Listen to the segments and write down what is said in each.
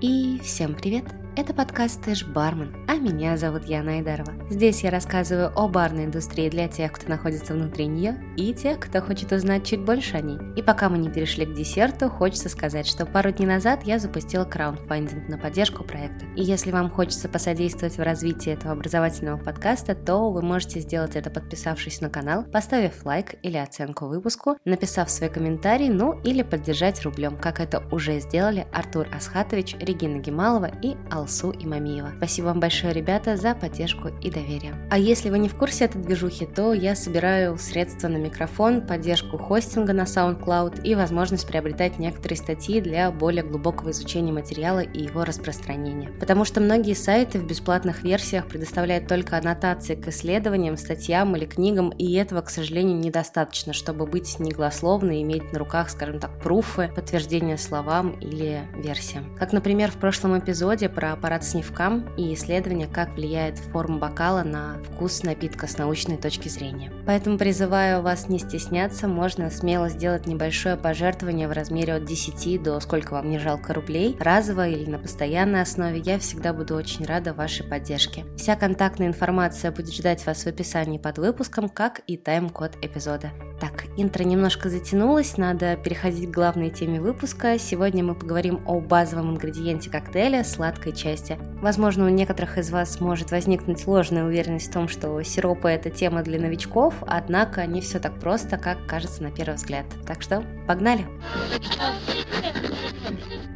И всем привет! Это подкаст «Ты ж бармен», а меня зовут Яна Айдарова. Здесь я рассказываю о барной индустрии для тех, кто находится внутри нее, и тех, кто хочет узнать чуть больше о ней. И пока мы не перешли к десерту, хочется сказать, что пару дней назад я запустила краундфандинг на поддержку проекта. И если вам хочется посодействовать в развитии этого образовательного подкаста, то вы можете сделать это, подписавшись на канал, поставив лайк или оценку выпуску, написав свой комментарий, ну или поддержать рублем, как это уже сделали Артур Асхатович, Регина Гемалова и Алла Алсу и Мамиева. Спасибо вам большое, ребята, за поддержку и доверие. А если вы не в курсе этой движухи, то я собираю средства на микрофон, поддержку хостинга на SoundCloud и возможность приобретать некоторые статьи для более глубокого изучения материала и его распространения. Потому что многие сайты в бесплатных версиях предоставляют только аннотации к исследованиям, статьям или книгам, и этого, к сожалению, недостаточно, чтобы быть негласловно и иметь на руках, скажем так, пруфы, подтверждения словам или версиям. Как, например, в прошлом эпизоде про аппарат снивкам и исследования, как влияет форма бокала на вкус напитка с научной точки зрения. Поэтому призываю вас не стесняться, можно смело сделать небольшое пожертвование в размере от 10 до сколько вам не жалко рублей, разово или на постоянной основе, я всегда буду очень рада вашей поддержке. Вся контактная информация будет ждать вас в описании под выпуском, как и тайм-код эпизода. Так, интро немножко затянулось, надо переходить к главной теме выпуска. Сегодня мы поговорим о базовом ингредиенте коктейля – сладкой части. Возможно, у некоторых из вас может возникнуть ложная уверенность в том, что сиропы – это тема для новичков, однако не все так просто, как кажется на первый взгляд. Так что, погнали!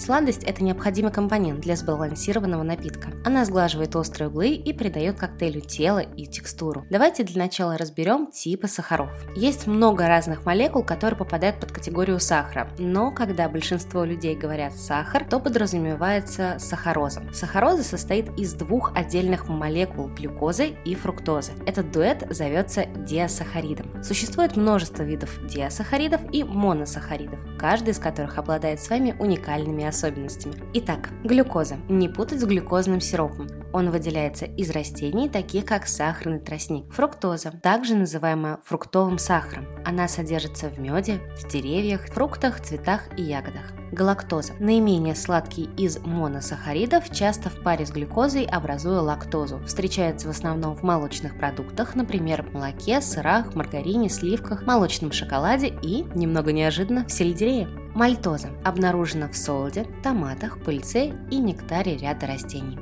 Сладость – это необходимый компонент для сбалансированного напитка. Она сглаживает острые углы и придает коктейлю тело и текстуру. Давайте для начала разберем типы сахаров. Есть много разных молекул, которые попадают под категорию сахара, но когда большинство людей говорят «сахар», то подразумевается сахароза. Сахароза состоит из двух отдельных молекул – глюкозы и фруктозы. Этот дуэт зовется диасахаридом. Существует множество видов диасахаридов и моносахаридов, каждый из которых обладает своими уникальными особенностями. Итак, глюкоза. Не путать с глюкозным сиропом. Он выделяется из растений, таких как сахарный тростник. Фруктоза, также называемая фруктовым сахаром. Она содержится в меде, в деревьях, фруктах, цветах и ягодах. Галактоза. Наименее сладкий из моносахаридов, часто в паре с глюкозой образуя лактозу. Встречается в основном в молочных продуктах, например, в молоке, сырах, маргарине, сливках, молочном шоколаде и, немного неожиданно, в сельдерее. Мальтоза обнаружена в солоде, томатах, пыльце и нектаре ряда растений.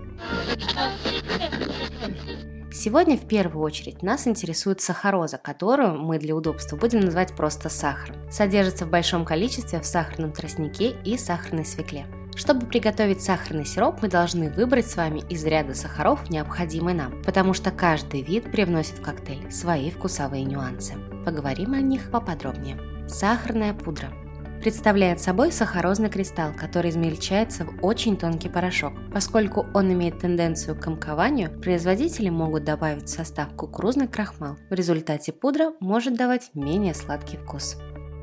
Сегодня в первую очередь нас интересует сахароза, которую мы для удобства будем называть просто сахаром. Содержится в большом количестве в сахарном тростнике и сахарной свекле. Чтобы приготовить сахарный сироп, мы должны выбрать с вами из ряда сахаров, необходимый нам, потому что каждый вид привносит в коктейль свои вкусовые нюансы. Поговорим о них поподробнее. Сахарная пудра – представляет собой сахарозный кристалл, который измельчается в очень тонкий порошок. Поскольку он имеет тенденцию к комкованию, производители могут добавить в состав кукурузный крахмал. В результате пудра может давать менее сладкий вкус.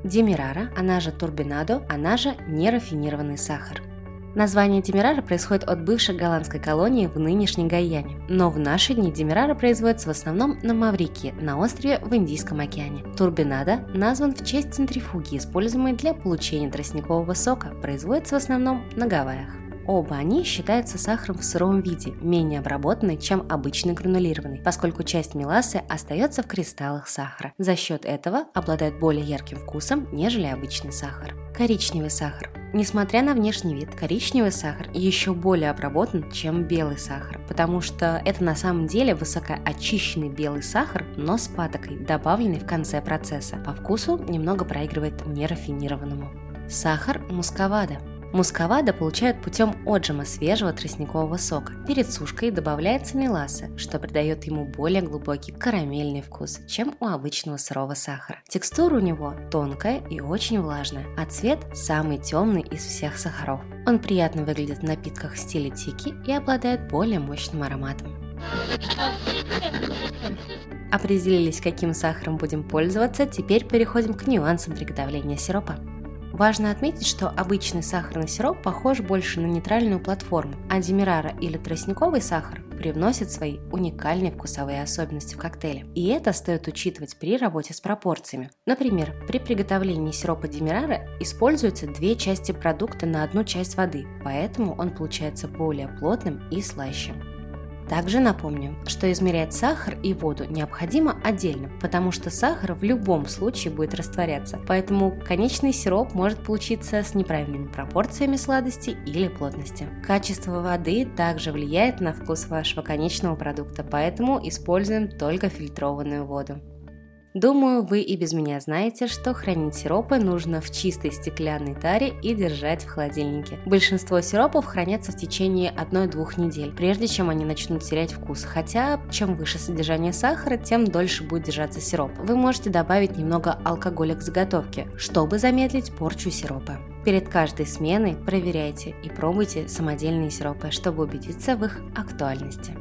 Демирара, она же турбинадо, она же нерафинированный сахар – Название Демирара происходит от бывшей голландской колонии в нынешней Гаяне, но в наши дни Демирара производится в основном на Маврикии, на острове в Индийском океане. Турбинада назван в честь центрифуги, используемой для получения тростникового сока, производится в основном на Гавайях. Оба они считаются сахаром в сыром виде, менее обработанный, чем обычный гранулированный, поскольку часть мелассы остается в кристаллах сахара. За счет этого обладает более ярким вкусом, нежели обычный сахар. Коричневый сахар. Несмотря на внешний вид, коричневый сахар еще более обработан, чем белый сахар, потому что это на самом деле высокоочищенный белый сахар, но с патокой, добавленный в конце процесса. По вкусу немного проигрывает нерафинированному. Сахар мусковада. Мусковада получают путем отжима свежего тростникового сока. Перед сушкой добавляется меласса, что придает ему более глубокий карамельный вкус, чем у обычного сырого сахара. Текстура у него тонкая и очень влажная, а цвет самый темный из всех сахаров. Он приятно выглядит в напитках в стиле тики и обладает более мощным ароматом. Определились, каким сахаром будем пользоваться, теперь переходим к нюансам приготовления сиропа. Важно отметить, что обычный сахарный сироп похож больше на нейтральную платформу, а демирара или тростниковый сахар привносит свои уникальные вкусовые особенности в коктейле. И это стоит учитывать при работе с пропорциями. Например, при приготовлении сиропа демирара используются две части продукта на одну часть воды, поэтому он получается более плотным и слаще. Также напомню, что измерять сахар и воду необходимо отдельно, потому что сахар в любом случае будет растворяться, поэтому конечный сироп может получиться с неправильными пропорциями сладости или плотности. Качество воды также влияет на вкус вашего конечного продукта, поэтому используем только фильтрованную воду. Думаю, вы и без меня знаете, что хранить сиропы нужно в чистой стеклянной таре и держать в холодильнике. Большинство сиропов хранятся в течение 1-2 недель, прежде чем они начнут терять вкус, хотя чем выше содержание сахара, тем дольше будет держаться сироп. Вы можете добавить немного алкоголя к заготовке, чтобы замедлить порчу сиропа. Перед каждой сменой проверяйте и пробуйте самодельные сиропы, чтобы убедиться в их актуальности.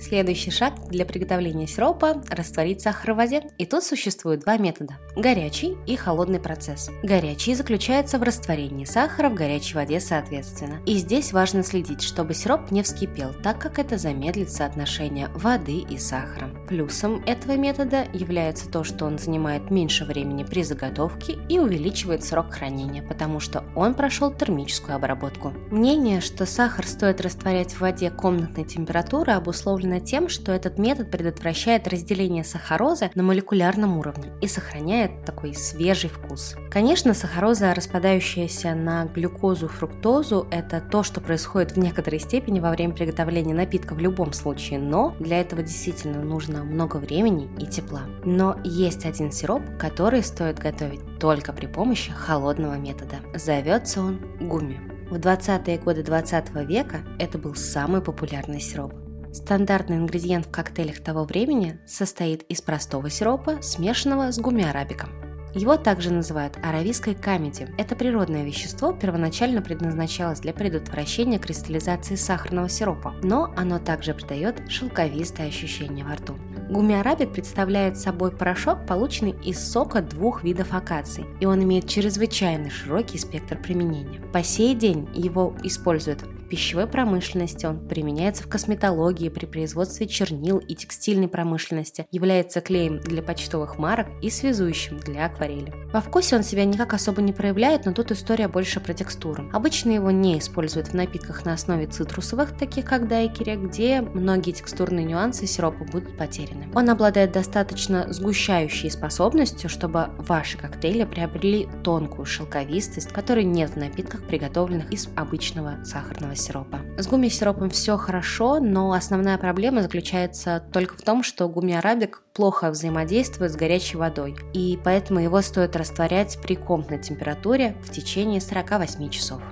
Следующий шаг для приготовления сиропа – растворить сахар в воде. И тут существует два метода – горячий и холодный процесс. Горячий заключается в растворении сахара в горячей воде соответственно. И здесь важно следить, чтобы сироп не вскипел, так как это замедлит соотношение воды и сахара. Плюсом этого метода является то, что он занимает меньше времени при заготовке и увеличивает срок хранения, потому что он прошел термическую обработку. Мнение, что сахар стоит растворять в воде комнатной температуры, обусловлено тем, что этот метод предотвращает разделение сахарозы на молекулярном уровне и сохраняет такой свежий вкус. Конечно, сахароза, распадающаяся на глюкозу, фруктозу, это то, что происходит в некоторой степени во время приготовления напитка в любом случае, но для этого действительно нужно много времени и тепла. Но есть один сироп, который стоит готовить только при помощи холодного метода. Зовется он гуми. В 20-е годы 20 века это был самый популярный сироп. Стандартный ингредиент в коктейлях того времени состоит из простого сиропа, смешанного с гумиарабиком. Его также называют аравийской камеди. Это природное вещество первоначально предназначалось для предотвращения кристаллизации сахарного сиропа, но оно также придает шелковистое ощущение во рту. Гумиарабик представляет собой порошок, полученный из сока двух видов акаций, и он имеет чрезвычайно широкий спектр применения. По сей день его используют пищевой промышленности, он применяется в косметологии при производстве чернил и текстильной промышленности, является клеем для почтовых марок и связующим для акварели. Во вкусе он себя никак особо не проявляет, но тут история больше про текстуру. Обычно его не используют в напитках на основе цитрусовых, таких как дайкери, где многие текстурные нюансы сиропа будут потеряны. Он обладает достаточно сгущающей способностью, чтобы ваши коктейли приобрели тонкую шелковистость, которой нет в напитках, приготовленных из обычного сахарного сиропа. С гуми-сиропом все хорошо, но основная проблема заключается только в том, что гуми-арабик плохо взаимодействует с горячей водой, и поэтому его стоит растворять при комнатной температуре в течение 48 часов.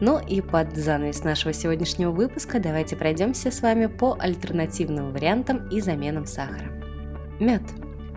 Ну и под занавес нашего сегодняшнего выпуска давайте пройдемся с вами по альтернативным вариантам и заменам сахара. Мед.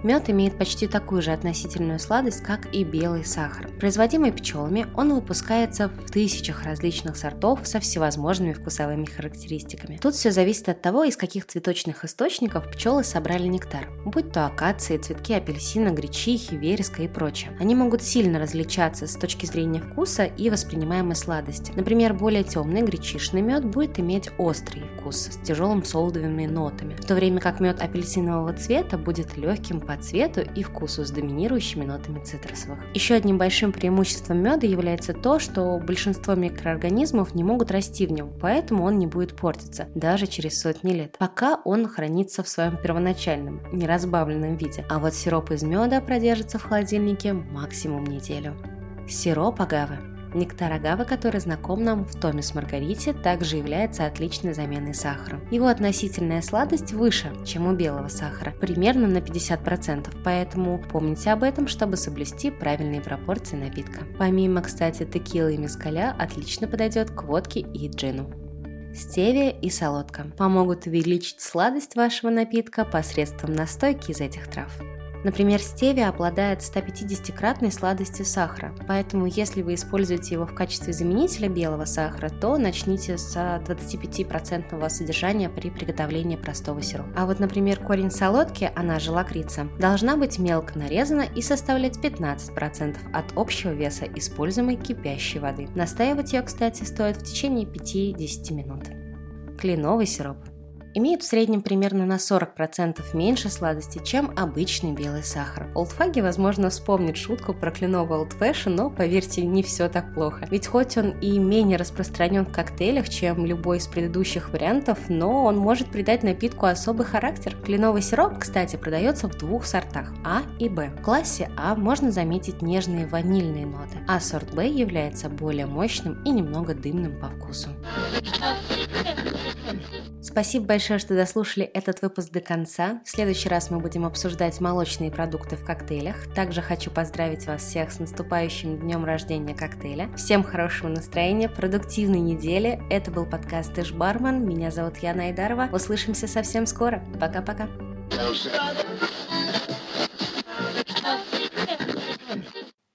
Мед имеет почти такую же относительную сладость, как и белый сахар. Производимый пчелами, он выпускается в тысячах различных сортов со всевозможными вкусовыми характеристиками. Тут все зависит от того, из каких цветочных источников пчелы собрали нектар, будь то акации, цветки апельсина, гречихи, вереска и прочее. Они могут сильно различаться с точки зрения вкуса и воспринимаемой сладости. Например, более темный гречишный мед будет иметь острый вкус с тяжелым солодовыми нотами, в то время как мед апельсинового цвета будет легким по цвету и вкусу с доминирующими нотами цитрусовых. Еще одним большим преимуществом меда является то, что большинство микроорганизмов не могут расти в нем, поэтому он не будет портиться даже через сотни лет, пока он хранится в своем первоначальном, неразбавленном виде. А вот сироп из меда продержится в холодильнике максимум неделю. Сироп агавы Нектар агавы, который знаком нам в томе с Маргарите, также является отличной заменой сахара. Его относительная сладость выше, чем у белого сахара, примерно на 50%, поэтому помните об этом, чтобы соблюсти правильные пропорции напитка. Помимо, кстати, текилы и мескаля отлично подойдет к водке и джину. Стевия и солодка помогут увеличить сладость вашего напитка посредством настойки из этих трав. Например, стевия обладает 150-кратной сладостью сахара, поэтому если вы используете его в качестве заменителя белого сахара, то начните с 25% содержания при приготовлении простого сиропа. А вот, например, корень солодки, она же лакрица, должна быть мелко нарезана и составлять 15% от общего веса используемой кипящей воды. Настаивать ее, кстати, стоит в течение 5-10 минут. Кленовый сироп имеют в среднем примерно на 40% меньше сладости, чем обычный белый сахар. Олдфаги, возможно, вспомнит шутку про кленовый Fashion, но, поверьте, не все так плохо. Ведь хоть он и менее распространен в коктейлях, чем любой из предыдущих вариантов, но он может придать напитку особый характер. Кленовый сироп, кстати, продается в двух сортах – А и Б. В классе А можно заметить нежные ванильные ноты, а сорт Б является более мощным и немного дымным по вкусу. Спасибо большое, что дослушали этот выпуск до конца. В следующий раз мы будем обсуждать молочные продукты в коктейлях. Также хочу поздравить вас всех с наступающим днем рождения коктейля. Всем хорошего настроения, продуктивной недели. Это был подкаст Иш Бармен. Меня зовут Яна Айдарова. Услышимся совсем скоро. Пока-пока.